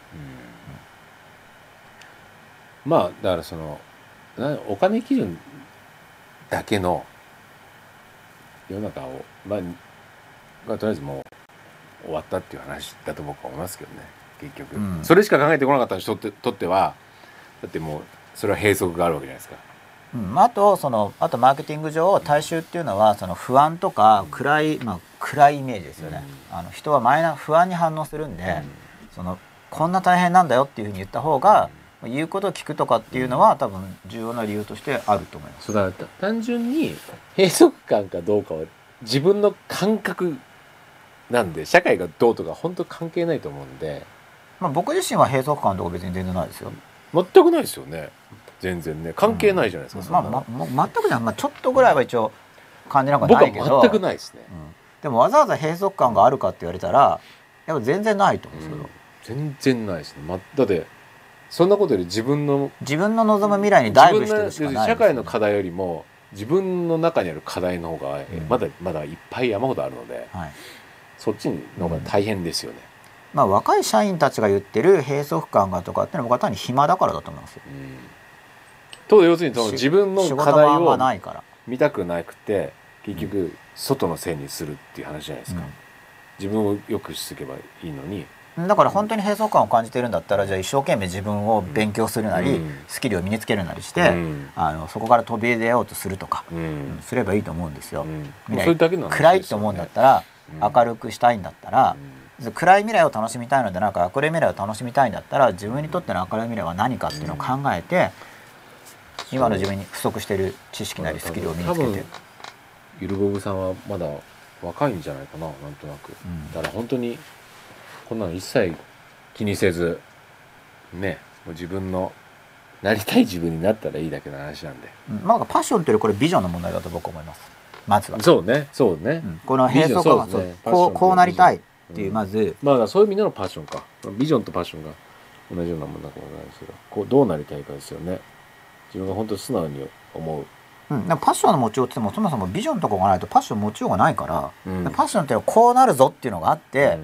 まあだからそのなお金基準だけの世の中をまあ、まあ、とりあえずもう終わったっていう話だと僕は思いますけどね結局、うん。それしか考えてこなかった人ってとってはだってもうそれは閉塞があるわけじゃないですか。うん。まあ、あとそのあとマーケティング上大衆っていうのはその不安とか暗い、まあ、暗いイメージですよね、あの人はマイナ不安に反応するんで、そのこんな大変なんだよっていうふうに言った方が言うことを聞くとかっていうのは多分重要な理由としてあると思います。そうだから単純に閉塞感かどうかは自分の感覚なんで社会がどうとか本当関係ないと思うんで。まあ、僕自身は閉塞感とか別に全然ないですよ。全くないですよね。全然ね。関係ないじゃないですか、そんまあ、まま全くじゃない、まあ、ちょっとぐらいは一応感じなくは僕ないけど。は全くないですね、うん。でもわざわざ閉塞感があるかって言われたらやっぱ全然ないと思うんですけど、全然ないですね、ま、だってそんなことより自分の自分の望む未来にダイブしてるしかない社会の課題よりも自分の中にある課題の方が、ん。まだまだいっぱい山ほどあるのではい。そっちの方が大変ですよね、まあ、若い社員たちが言ってる閉塞感がとかっていうのは僕は単に暇だからだと思いますよ。うん。と要するにそのし自分の仕課題をないから。見たくなくて結局外のせいにするっていう話じゃないですか、自分をよくしとけばいいのに。うんだから本当に閉塞感を感じてるんだったらじゃあ一生懸命自分を勉強するなり、うん。スキルを身につけるなりして、うん。あのそこから飛び出ようとするとか、うん。うんすればいいと思うんですよ。うん。暗いと思うんだったら、うん。明るくしたいんだったら、暗い未来を楽しみたいのでなんか明るい未来を楽しみたいんだったら自分にとっての明るい未来は何かっていうのを考えて、今の自分に不足している知識なりスキルを身につけて。ゆるぼぶさんはまだ若いんじゃないかななんとなく、うん。だから本当にこんなの一切気にせずねもう自分のなりたい自分になったらいいだけの話なんで。うん。まあパッションというよりこれビジョンの問題だと僕は思います。まずは、そうねそうね、うん。この閉塞感そね。こうこうなりたいっていううん。まず、まあそういうみんなのパッションか。ビジョンとパッションが同じようなもんだかもしれないですけどこうどうなりたいかですよね。自分が本当素直に思う。うん、パッションの持ちようって言ってもそもそもビジョンとかがないとパッション持ちようがないから、うん。パッションってこうなるぞっていうのがあって、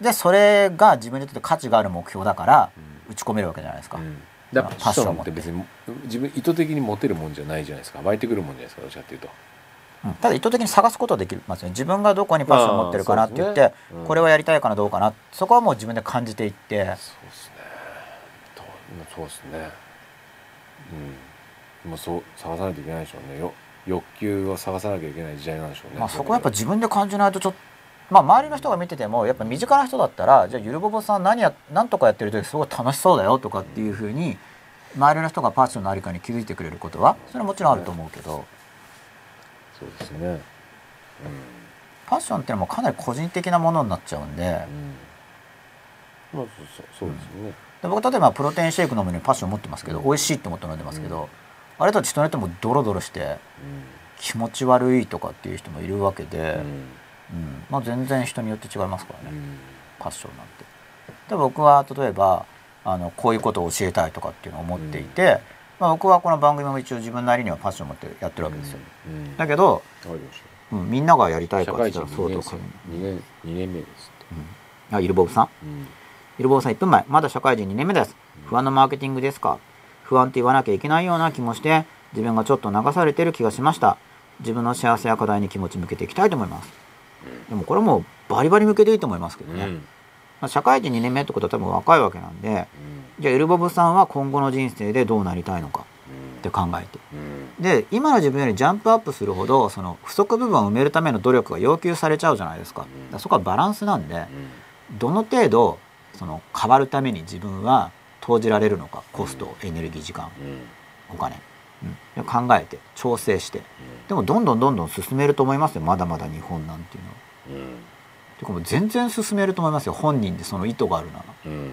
でそれが自分にとって価値がある目標だから打ち込めるわけじゃないですか、うん。だからパッションって別に自分意図的に持てるもんじゃないじゃないですか。湧いてくるもんじゃないですか。どっちかっていうと。うんただ意図的に探すことはできますよね自分がどこにパッションを持ってるかなって言って、ね。うん。これはやりたいかなどうかなそこはもう自分で感じていって。そうですね。とそうですね。うん。もうそう探さないといけないでしょうね。よ欲求を探さなきゃいけない時代なんでしょうね。まあ、そこはやっぱ自分で感じないとちょっと、まあ、周りの人が見ててもやっぱ身近な人だったらじゃあゆるぼぼさん何や何とかやってる時すごい楽しそうだよとかっていうふうに周りの人がパッションのありかに気づいてくれることはそれはもちろんあると思うけどそうですね。パッションっていうのもかなり個人的なものになっちゃうんで。うん、うん、まあそうそうそうですよね、で僕例えばプロテインシェイク飲むのにパッション持ってますけど美味しいって思って飲んでますけど、あれと人によってもドロドロして気持ち悪いとかっていう人もいるわけで、うん。うん。まあ、全然人によって違いますからね。うん。パッションなんて。で僕は例えばあのこういうことを教えたいとかっていうのを思っていて、まあ、僕はこの番組も一応自分なりにはパッションを持ってやってるわけですよ。うんだけど、うん、みんながやりたたいかって言社会人2ったらそう年とか生、2年2年目ですって、うん、あイルボブさん？うん。イルボブさん1分前。まだ社会人2年目です。不安のマーケティングですか？不安って言わなきゃいけないような気もして自分がちょっと流されてる気がしました。自分の幸せや課題に気持ち向けていきたいと思います。でもこれもうバリバリ向けでいいと思いますけどね、うん。まあ、社会人2年目ってことは多分若いわけなんでじゃあエルボブさんは今後の人生でどうなりたいのかって考えて。うん。で今の自分よりジャンプアップするほどその不足部分を埋めるための努力が要求されちゃうじゃないですか。だからそこはバランスなんでどの程度その変わるために自分は投じられるのかコストエネルギー時間うん。お金、うん、で考えて調整して。でもどんどんどんどん進めると思いますよまだまだ日本なんていうのは。うん。てかもう全然進めると思いますよ本人でその意図があるなら。うん。うん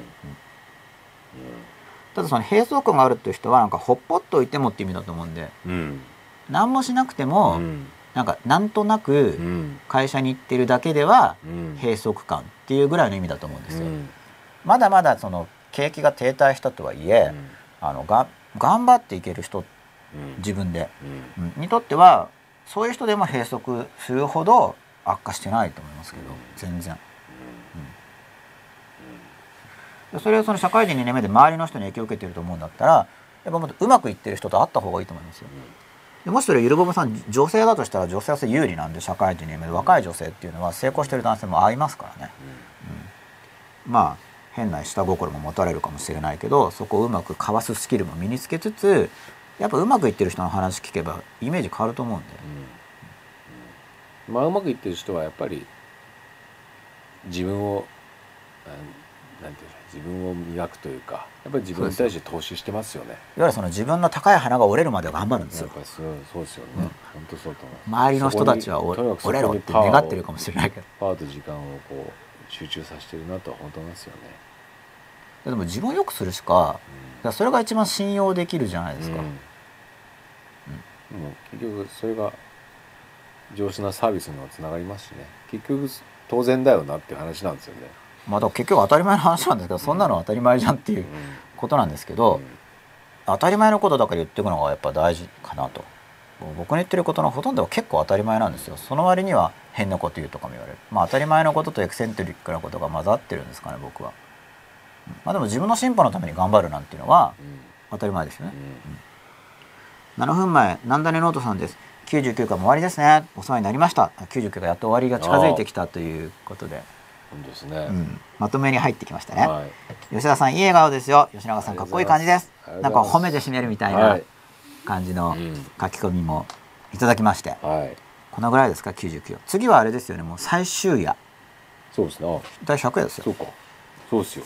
ただその閉塞感があるっていう人はなんかほっぽっといてもって意味だと思うんでうん。何もしなくても、うん。なんかなんとなうくん。会社に行ってるだけではうん。閉塞感っていうぐらいの意味だと思うんですよ。うん。まだまだその景気が停滞したとはいえ、あのが頑張っていける人うん。自分で、うん。うん。にとってはそういう人でも閉塞するほど悪化してないと思いますけど、うん。全然。でそれをその社会人2年目で周りの人に影響を受けてると思うんだったらやっぱもっとうまくいってる人と会った方がいいと思いますよ。でもしそれゆるぼぶさん女性だとしたら女性は有利なんで社会人2年目で若い女性っていうのは成功してる男性も会いますからね。まあ変な下心も持たれるかもしれないけどそこをうまくかわすスキルも身につけつつやっぱうまくいってる人の話聞けばイメージ変わると思うんで。うんまあうまくいってる人はやっぱり自分をなんなんていうの？自分を磨くというかやっぱり自分に対して投資してますよね。いわゆるその自分の高い花が折れるまで頑張るんですよやっ。ぱりそうですよね。うん本当そうと。周りの人たちは折れろって願ってるかもしれないけど。パワーと時間をこう集中させてるなとは本当なんですよね。でも自分を良くするしか、だからそれが一番信用できるじゃないですか。うんもう結局それが上質なサービスにもつながりますしね結局当然だよなっていう話なんですよね。まあ、だから結局当たり前の話なんですけど、そんなの当たり前じゃんっていううんことなんですけど、当たり前のことだから言っていくのがやっぱ大事かなと。僕の言ってることのほとんどは結構当たり前なんですよ。その割には変なこと言うとかも言われる。まあ当たり前のこととエクセントリックなことが混ざってるんですかね、僕は。うんまあでも自分の進歩のために頑張るなんていうのはうん当たり前ですよね。うん7分前、なんだねノートさんです。99回も終わりですね。お世話になりました。あ99回やっと終わりが近づいてきたということで、ですね。うん、まとめに入ってきましたね。はい。吉田さんいい笑顔ですよ。吉永さんかっこいい感じです。なんか褒めて締めるみたいはない感じのうん書き込みもいただきまして、はい。このぐらいですか？99次はあれですよね。もう最終夜そうですね。あ第100夜ですよ。そうか。そうですよ。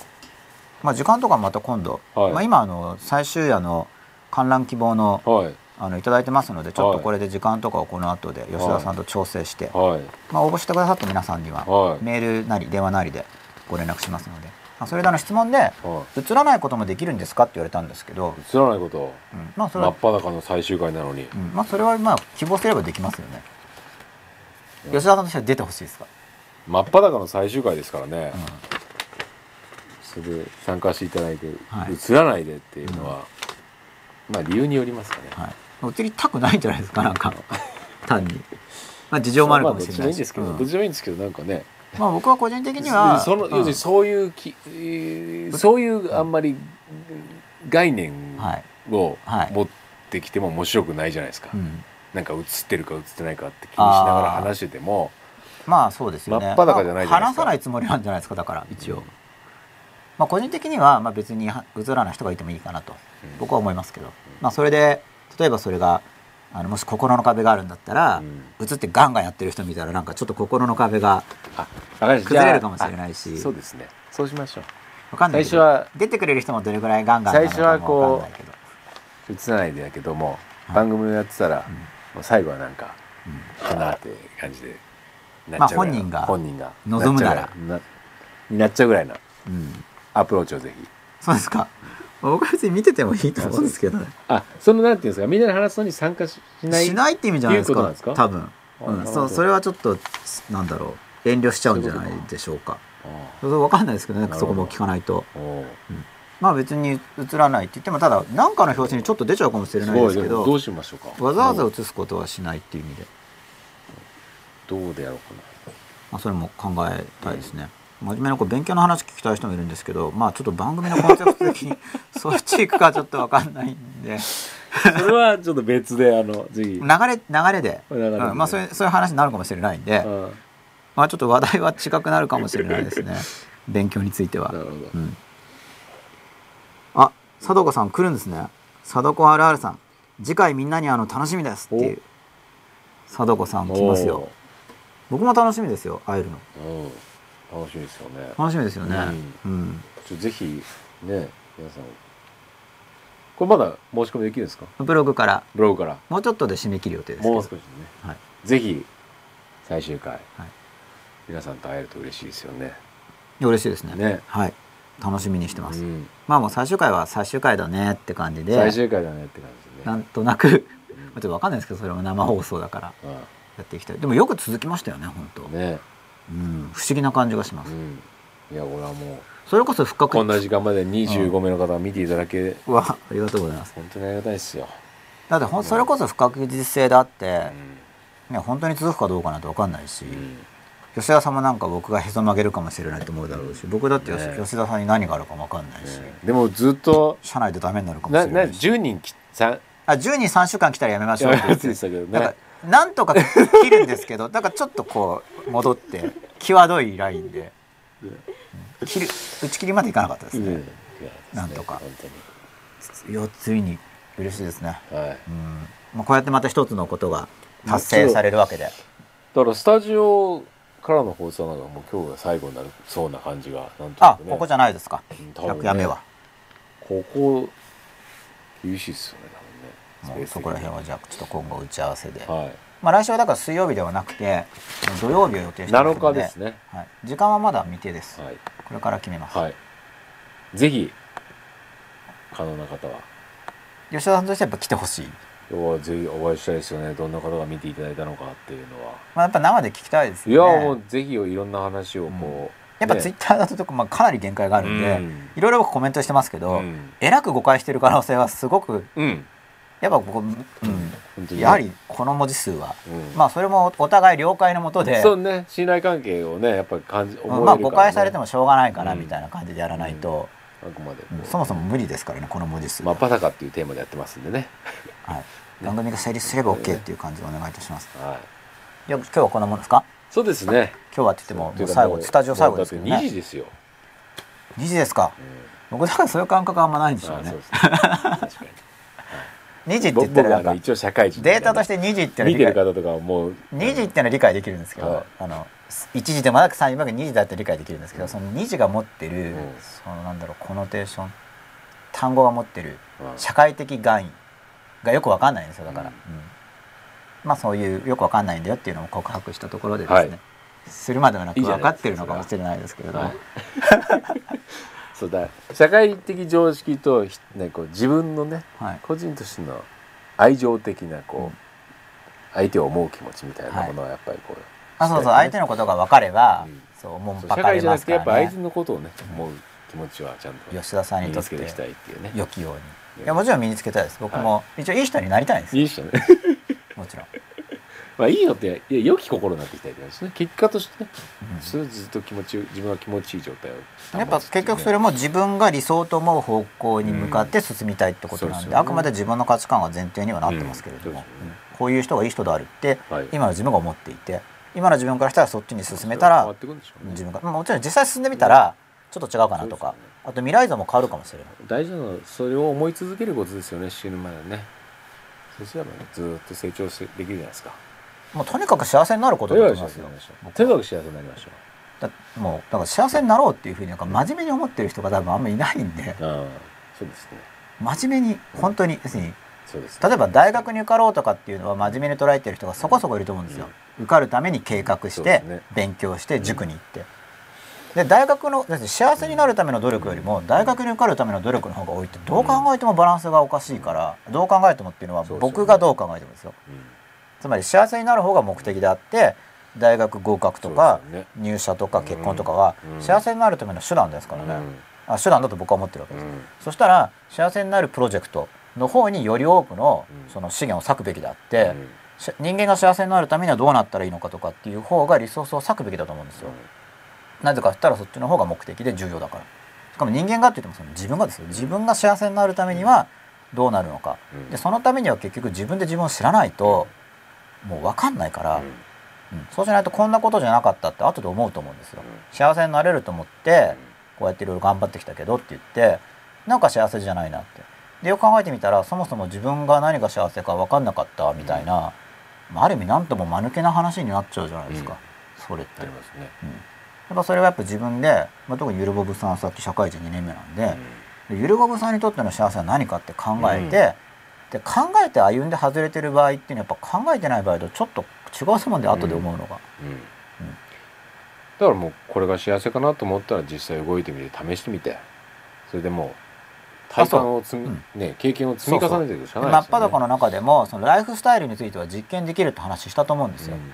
まあ時間とかまた今度、はいまあ今あの最終夜の観覧希望のはい。あのいただいてますので、ちょっとはいこれで時間とかをこの後で吉田さんと調整して、はい。まあ応募してくださった皆さんには、はいメールなり電話なりでご連絡しますので、まあそれであの質問では映らないこともできるんですかって言われたんですけど、い。映らないこと。うんまあそれは真っ裸の最終回なのに。うん、まあそれはまあ希望すればできますよね。吉田さんとしては出てほしいですか？真っ裸の最終回ですからね。うんそれで参加していただいて、はい映らないでっていうのは、まあ理由によりますかね。はい。映りたくないんじゃないですかなんか単に。まあ事情もあるかもしれない。ですけど、うんどっちもいいんですけど、なんかね。まあ僕は個人的にはその要するにそういうき、そういうあんまり概念を持ってきても面白くないじゃないですか。うん、なんか映ってるか映ってないかって気にしながら話してても、まあそうですよね。真っ裸じゃない話さないつもりなんじゃないですかだから一応。まあ個人的にはまあ別に映らない人がいてもいいかなと僕は思いますけど、まあそれで例えばそれがあのもし心の壁があるんだったら、うってガンガンやってる人見たらなんかちょっと心の壁が崩れるかもしれないし。そうですね。そうしましょう。わかんない最初は出てくれる人もどれぐらいガンガンなのか最初はこうもわかんないけど。映らないでだけども、はい。番組をやってたら、うん。もう最後はなんかうん。かなって感じでまあ本人が本人が望むなら。なになっちゃうぐらいなうん。アプローチをぜひ。そうですか僕は別に見ててもいいと思うんですけどね。あそのなんていうんですかみんなで話すのに参加しないしないって意味じゃないですか。か？多分、うん、そうそれはちょっとなんだろう。遠慮しちゃうんじゃないでしょうか。あそれわかんないですけどね。そこも聞かないと。うまあ別に映らないって言ってもただ何かの表紙にちょっと出ちゃうかもしれすないですけどどうしましょうか。わざわざ映すことはしないっていう意味で、どうでやろうかまあ、それも考えたいですね、真面目なこう勉強の話聞きたい人もいるんですけどまあちょっと番組のコンセプト的に そっち行くかちょっとわかんないんで。なそれはちょっと別であのぜひ。流れ流れで。うんまあそういうそういう話になるかもしれないんで、うんまあちょっと話題は違くなるかもしれないですね。勉強については。なるほど。うん、あ貞子さん来るんですね。貞子あるあるさん。次回みんなに会うの楽しみですっていう。貞子さん来ますよ。僕も楽しみですよ会えるの楽しみですよね。楽しみですよね。うん、ぜひね皆さん。これまだ申し込みできるんですか？ブログから。ブログから。もうちょっとで締め切る予定ですもう少しね。はい、ぜひ最終回、はい。皆さんと会えると嬉しいですよね。嬉しいですね。ね。はい。楽しみにしてます、うん。まあもう最終回は最終回だねって感じで。最終回だねって感じでね。なんとなく。ちょっとわかんないですけどそれも生放送だから。うやっていきたい。でもよく続きましたよね本当、んねうん、不思議な感じがします、うん。いやこれはもそれこそ深くうこんな時間まで25名の方が見ていただけうわありがとうございます。本当にありがたいですよ、だってほんそれこそ不確実性であって、うん。ね、本当に続くかどうかなんて分かんないし、うん。吉田さんもなんか僕がへそ曲げるかもしれないと思うだろうし僕だって吉,、ね。吉田さんに何があるかも分かんないし、ね。でもずっと社内でダメになるかもななしれないし。10人きさあ10人3週間来たらやめましょうって言ってたけどねなんかなんとか切るんですけど だからちょっとこう戻って際どいラインで、うん。切る打ち切りまでいかなかったですね、なんとか。本当いやついに嬉しいですね、にはい。うん。まあ、こうやってまた一つのことが達成されるわけで。だからスタジオからの放送なんかもう今日が最後になるそうな感じがなんとなくね。あここじゃないですか。うんね。100夜目は、ここ厳しいっすよねもうそこら辺はじゃあちょっと今後打ち合わせで、はまあ、来週はだから水曜日ではなくて土曜日を予定いしてます7ので日ですね。はい、時間はまだ未定です、はい。これから決めます、はいぜひ可能な方は。吉田さんとしてはやっぱ来てほしい、要はぜひお会いしたいですよね。どんな方が見ていただいたのかっていうのは。まあ、やっぱ生で聞きたいですいよね。やもうぜひいろんな話をこう、やっぱツイッターだと、まあ、かなり限界があるんで、うん。いろいろ僕コメントしてますけど、うん。えらく誤解してる可能性はすごくうんやっぱ僕、うん。やはりこの文字数は、うん。まあそれもお互い了解のもとでそうね。信頼関係をねやっぱり感じね、まあ誤解されてももしょうがないかなうん。みたいな感じでやらないと、あくまで。そもそも無理ですからねこの文字数。は、まあパタカっていうテーマでやってますんでね。はい、番組が成立すれば OK っていう感じでお願いいたします。はい。いや今日はこんなもんですか？そうですね。今日はって言ってももう最後スタジオ最後ですけどもうだって2時ねですよ、2時ですか。うん。僕だからそういう感覚はあんまないんですね。確かに2時って言僕ったらなん一応社会人データとして2時ってのは見てる方とかはもう2時ってのは理解できるんですけど、はいあの1時でもなく3時まで2時だって理解できるんですけどその2時が持ってる、うん。そのなんだろうコノテーション単語が持ってるうん。社会的含意がよくわかんないんですよだから、まあそういうよくわかんないんだよっていうのを告白したところでですね、はい。するまではなく分かってるのかもしれないですけれども、は。い そうだ。社会的常識と、ひね、こう自分のねはい。個人としての愛情的なこう、相手を思う気持ちみたいなものはやっぱりこう、あそうそう相手のことが分かれば、うん。そう思うばかり社会じゃなくてやっぱますからね相手のことをね思う気持ちはちゃんと吉田さんに身とってにつけていきたいっていうね。良きように。いやもちろん身につけたいです。僕も一応いい人になりたいんですいい人ね。もちろん、まあいいのっていや良き心になっていきたいってですね。結果としてね。うん。それをずっと気持ち自分が気持ちいい状態をやっぱ結局それも自分が理想と思う方向に向かって進みたいってことなんで、うんでね。あくまで自分の価値観が前提にはなってますけれども、うん。ねうんこういう人がいい人であるってはい。今の自分が思っていて今の自分からしたらそっちに進めたら自分がまあもちろん実際進んでみたらちょっと違うかなとか、あと未来像も変わるかもしれない。大事なのはそれを思い続けることですよね死ぬまでね。そうすればねずーっと成長しできるじゃないですかもうとにかく幸せになることだと思いますよ。とにかく幸せになりましょだもうだから幸せになろうっていうふうになんか真面目に思ってる人が多分あんまりいないんで。うああそうですね。真面目に本当に要するにそうです例えば大学に受かろうとかっていうのは真面目に捉えてる人がそこそこいると思うんですよ、受かるために計画して勉強して塾に行って、で大学の幸せになるための努力よりも大学に受かるための努力の方が多いってどう考えてもバランスがおかしいからどう考えてもっていうのは僕がどう考えてもですよ。うんつまり幸せになる方が目的であって大学合格とか入社とか結婚とかはうん。幸せになるための手段ですからね、あ手段だと僕は思ってるわけです、うん。そしたら幸せになるプロジェクトの方により多くのうん。その資源を割くべきであって、人間が幸せになるためにはどうなったらいいのかとかっていう方がリソースを割くべきだと思うんですよ。なぜかって言ったらそっちの方が目的で重要だから。しかも人間がって言ってもその自分がですよ。自分が幸せになるためにはどうなるのか。うん。でそのためには結局自分で自分を知らないともう分かんないから、うん、そうしないとこんなことじゃなかったって後で思うと思うんですよ、幸せになれると思ってこうやっていろいろ頑張ってきたけどって言ってなんか幸せじゃないなって。でよく考えてみたらそもそも自分が何が幸せか分かんなかったみたいな、まあ、ある意味何とも間抜けな話になっちゃうじゃないですか、それって。ありますね。うん、やっぱそれはやっぱ自分で、まあ、特にゆるぼぶさんはさっき社会人2年目なんで,、でゆるぼぶさんにとっての幸せは何かって考えて、うんで考えて歩んで外れてる場合っていうのはやっぱ考えてない場合とちょっと違うと思うんで後で思うのが、うん。だからもうこれが幸せかなと思ったら実際動いてみて試してみて。それでもう体感を積み、う。ね経験を積み重ねていくしかない真っですよね。裸の中でもそのライフスタイルについては実験できるって話したと思うんですよ、うん。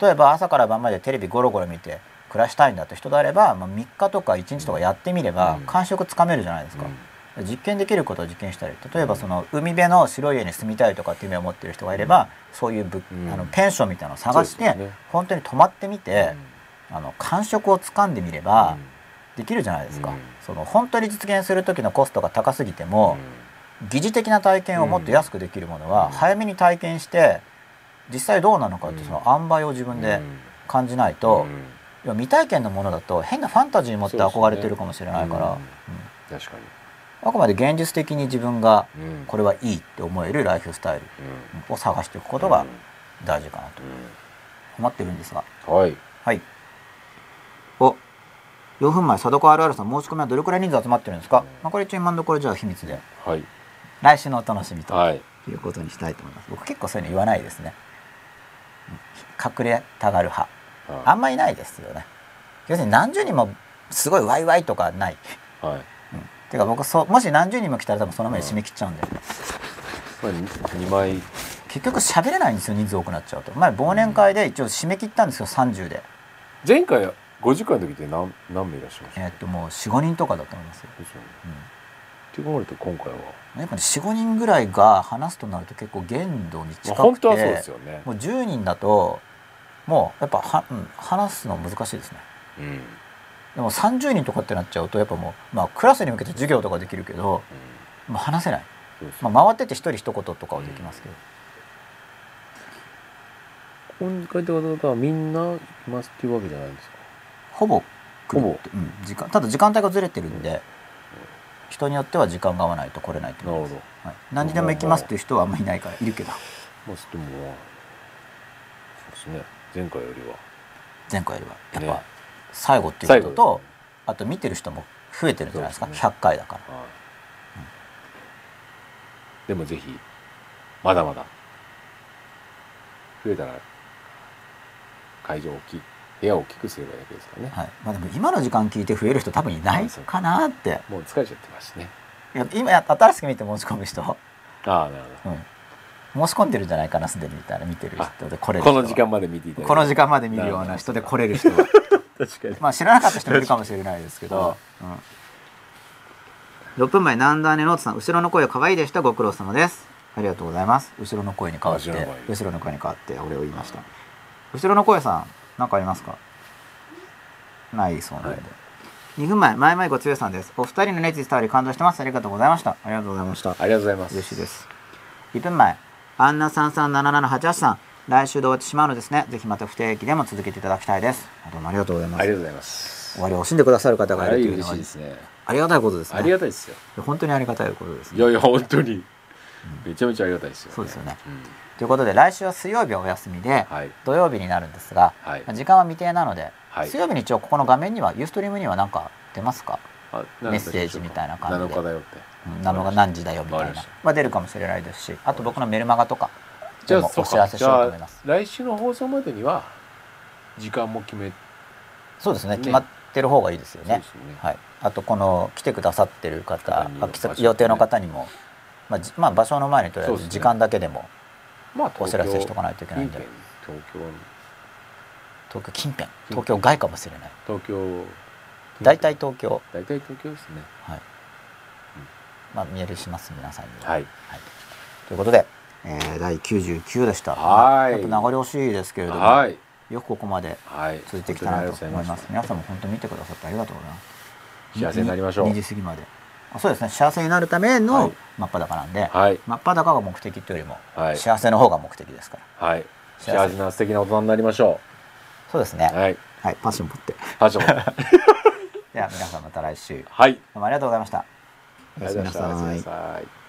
例えば朝から晩までテレビゴロゴロ見て暮らしたいんだって人であれば、まあ、3日とか1日とかやってみればうん。感触つかめるじゃないですか、実験できることを実験したり例えばその海辺の白い家に住みたいとかっていう夢を持ってる人がいれば、そういうあのペンションみたいなのを探して、ね。本当に泊まってみて、あの感触をつかんでみればできるじゃないですか、うん。その本当に実現する時のコストが高すぎても、疑似的な体験をもっと安くできるものはうん。早めに体験して実際どうなのかってその塩梅を自分で感じないと、未体験のものだと変なファンタジー持って憧れてるかもしれないから、うん。うん。確かあくまで現実的に自分がこれはいいって思えるライフスタイルを探していくことが大事かなと思ってるんですが。うんはい。はい。お。4分前佐渡川 RR さん申し込みはどれくらい人数集まってるんですか、まあ、これ一応今のところじゃあ秘密で。はい。来週のお楽しみとはい。いうことにしたいと思います。僕結構そういうの言わないですね。うん隠れたがる派。あんまいないですよね。要するに何十人もすごいワイワイとかない、はい。うん、てか僕そうもし何十人も来たら多分その前で締め切っちゃうんで、まあ、2枚。結局喋れないんですよ人数多くなっちゃうと。前忘年会で一応締め切ったんですよ30で。前回50回の時って何何名いらっしゃいました？えーっともう45人とかだと思いますよ、ですよねうん。って考えると今回は、やっぱね45人ぐらいが話すとなると結構限度に近くて、まあ、本当はそうですよね。もう10人だともうやっぱは、うん、話すの難しいですね。うんでも30人とかってなっちゃうとやっぱもう、まあ、クラスに向けて授業とかできるけど、まあ、話せない、まあ、回ってって一人一言とかはできますけど、ここに書いてある方はみんないますっていうわけじゃないんですか？ほぼ来るほぼうん、時間ただ時間帯がずれてるんで、人によっては時間が合わないと来れないってことです。なるほど。はい、何時でも行きますっていう人はあんまりいないからいるけど。まあでもそうですね。前回よりは。前回よりは。やっね。ぱ最後っていうことと、あと見てる人も増えてるんじゃないですか。ですね。100回だから。はい。でもぜひまだまだ増えたら会場を大きい部屋を大きくすればいいだけですからね、はい。まあ、でも今の時間聞いて増える人多分いないかなって。もう疲れちゃってますしね。いや今や新しく見て申し込む人、ああなるうん、申し込んでるんじゃないかなすでにみたいな見てる人で来れこの時間まで見ていただいて。この時間まで見るような人で来れる人は確かに。まあ知らなかった人もいるかもしれないですけど、うん、6分前ナンダーネノートさん後ろの声可愛いでした。ご苦労様です。ありがとうございます。後ろの声に変わって後ろの声に変わって俺を言いました。後ろの声さん何かありますか？ないそうなので、はい。2分前前々ごつよさんです。お二人の熱意伝わり感動してます。ありがとうございました。ありがとうございました。ありがとうございます。嬉しいです。1分前アンナ337788さん来週で終わってしまうのですね。ぜひまた不定期でも続けていただきたいです。どうもありがとうございます。ありがとうございます。終わりを惜しんでくださる方がいはいるというのは嬉しいです。ねありがたいことですね。ありがたいですよ。本当にありがたいことですね。いやいや本当に。めちゃめちゃありがたいですよ、そうですよね。うん。ということで来週は水曜日はお休みで、はい。土曜日になるんですが、はい。時間は未定なので、はい。水曜日に一応ここの画面にはユーストリームには何か出ますか？あメッセージみたいな感じで。7日だよって。うん何が何時だよみたいな。まあ出るかもしれないですしあと僕のメルマガとかでもお知らせしようと思います。来週の放送までには時間も決めそうですね。ね。決まってる方がいいですよね。ね。はい、あとこの来てくださってる方方にあ来た場所予定の方にも、まあじまあ、場所の前にとりあえず時間だけでもまあお知らせしとかないといけないんで。近辺東京東京近辺。東京外かもしれない。東京大体東京。大体東京ですね。はい、まあメールします皆さんには。はい。ということで、えー第99でした。はい。ちょっと名残惜しいですけれども、はい。よくここまではい。続いてきたなと思います。本皆さんも本当に見てくださってありがとうございます幸せになりましょう。2時過ぎまで。あそうですね。幸せになるためはのい。真っ裸なんで、はい。真っ裸が目的というよりも、はい。幸せの方が目的ですから。はい。幸せな素敵な大人になりましょう。そうですね。はい。はい。パッション持って。パッション では皆さんまた来週。どはい。うもありがとうございました。ありがとうございました。おやすみなさい。